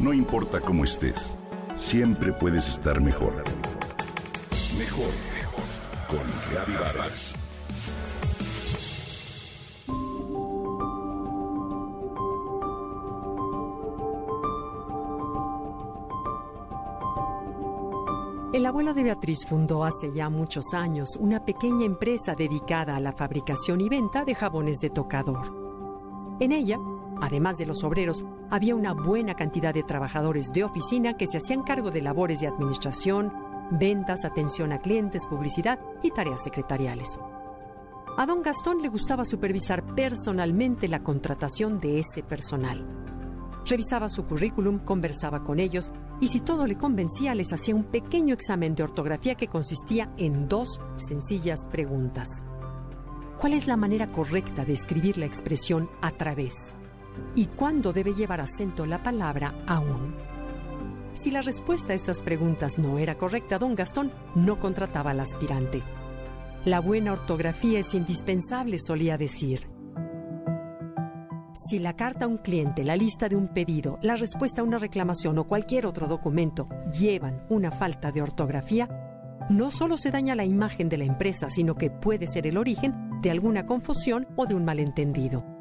No importa cómo estés, siempre puedes estar mejor. Mejor, mejor. Con Reavivadas. El abuelo de Beatriz fundó hace ya muchos años una pequeña empresa dedicada a la fabricación y venta de jabones de tocador. En ella, además de los obreros, había una buena cantidad de trabajadores de oficina que se hacían cargo de labores de administración, ventas, atención a clientes, publicidad y tareas secretariales. A don Gastón le gustaba supervisar personalmente la contratación de ese personal. Revisaba su currículum, conversaba con ellos y si todo le convencía les hacía un pequeño examen de ortografía que consistía en dos sencillas preguntas. ¿Cuál es la manera correcta de escribir la expresión a través? ¿Y cuándo debe llevar acento la palabra aún? Si la respuesta a estas preguntas no era correcta, don Gastón no contrataba al aspirante. La buena ortografía es indispensable, solía decir. Si la carta a un cliente, la lista de un pedido, la respuesta a una reclamación o cualquier otro documento llevan una falta de ortografía, no solo se daña la imagen de la empresa, sino que puede ser el origen de alguna confusión o de un malentendido.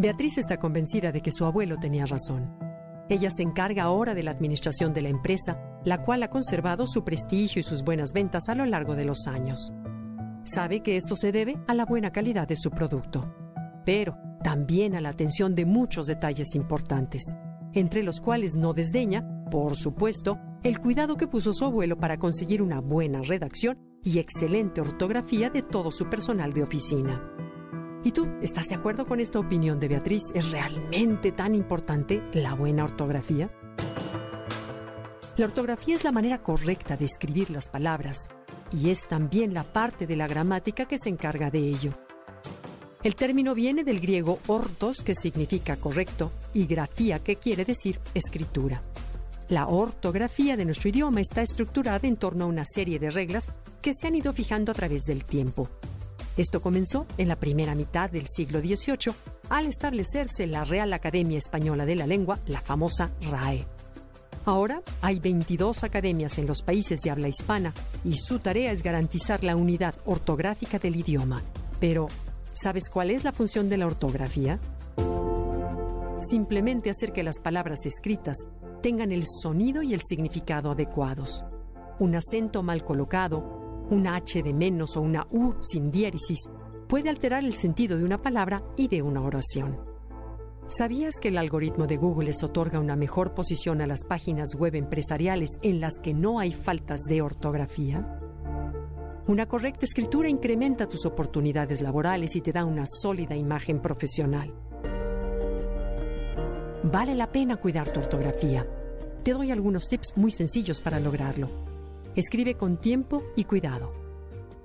Beatriz está convencida de que su abuelo tenía razón. Ella se encarga ahora de la administración de la empresa, la cual ha conservado su prestigio y sus buenas ventas a lo largo de los años. Sabe que esto se debe a la buena calidad de su producto, pero también a la atención de muchos detalles importantes, entre los cuales no desdeña, por supuesto, el cuidado que puso su abuelo para conseguir una buena redacción y excelente ortografía de todo su personal de oficina. ¿Y tú estás de acuerdo con esta opinión de Beatriz? ¿Es realmente tan importante la buena ortografía? La ortografía es la manera correcta de escribir las palabras y es también la parte de la gramática que se encarga de ello. El término viene del griego ortos, que significa correcto, y grafía, que quiere decir escritura. La ortografía de nuestro idioma está estructurada en torno a una serie de reglas que se han ido fijando a través del tiempo. Esto comenzó en la primera mitad del siglo XVIII al establecerse la Real Academia Española de la Lengua, la famosa RAE. Ahora hay 22 academias en los países de habla hispana y su tarea es garantizar la unidad ortográfica del idioma. Pero, ¿sabes cuál es la función de la ortografía? Simplemente hacer que las palabras escritas tengan el sonido y el significado adecuados. Un acento mal colocado, una H de menos o una U sin diéresis puede alterar el sentido de una palabra y de una oración. ¿Sabías que el algoritmo de Google les otorga una mejor posición a las páginas web empresariales en las que no hay faltas de ortografía? Una correcta escritura incrementa tus oportunidades laborales y te da una sólida imagen profesional. Vale la pena cuidar tu ortografía. Te doy algunos tips muy sencillos para lograrlo. Escribe con tiempo y cuidado.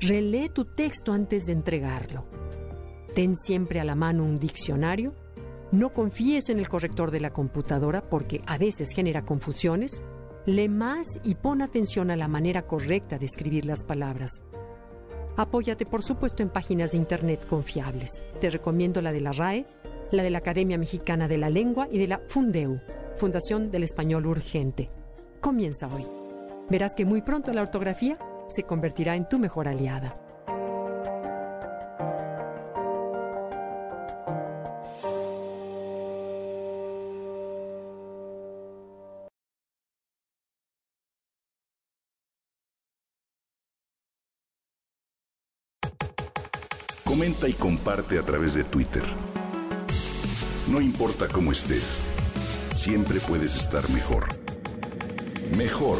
Relee tu texto antes de entregarlo. Ten siempre a la mano un diccionario. No confíes en el corrector de la computadora porque a veces genera confusiones. Lee más y pon atención a la manera correcta de escribir las palabras. Apóyate, por supuesto, en páginas de Internet confiables. Te recomiendo la de la RAE, la de la Academia Mexicana de la Lengua y de la Fundeu, Fundación del Español Urgente. Comienza hoy verás que muy pronto la ortografía se convertirá en tu mejor aliada. Comenta y comparte a través de Twitter. No importa cómo estés, siempre puedes estar mejor. Mejor,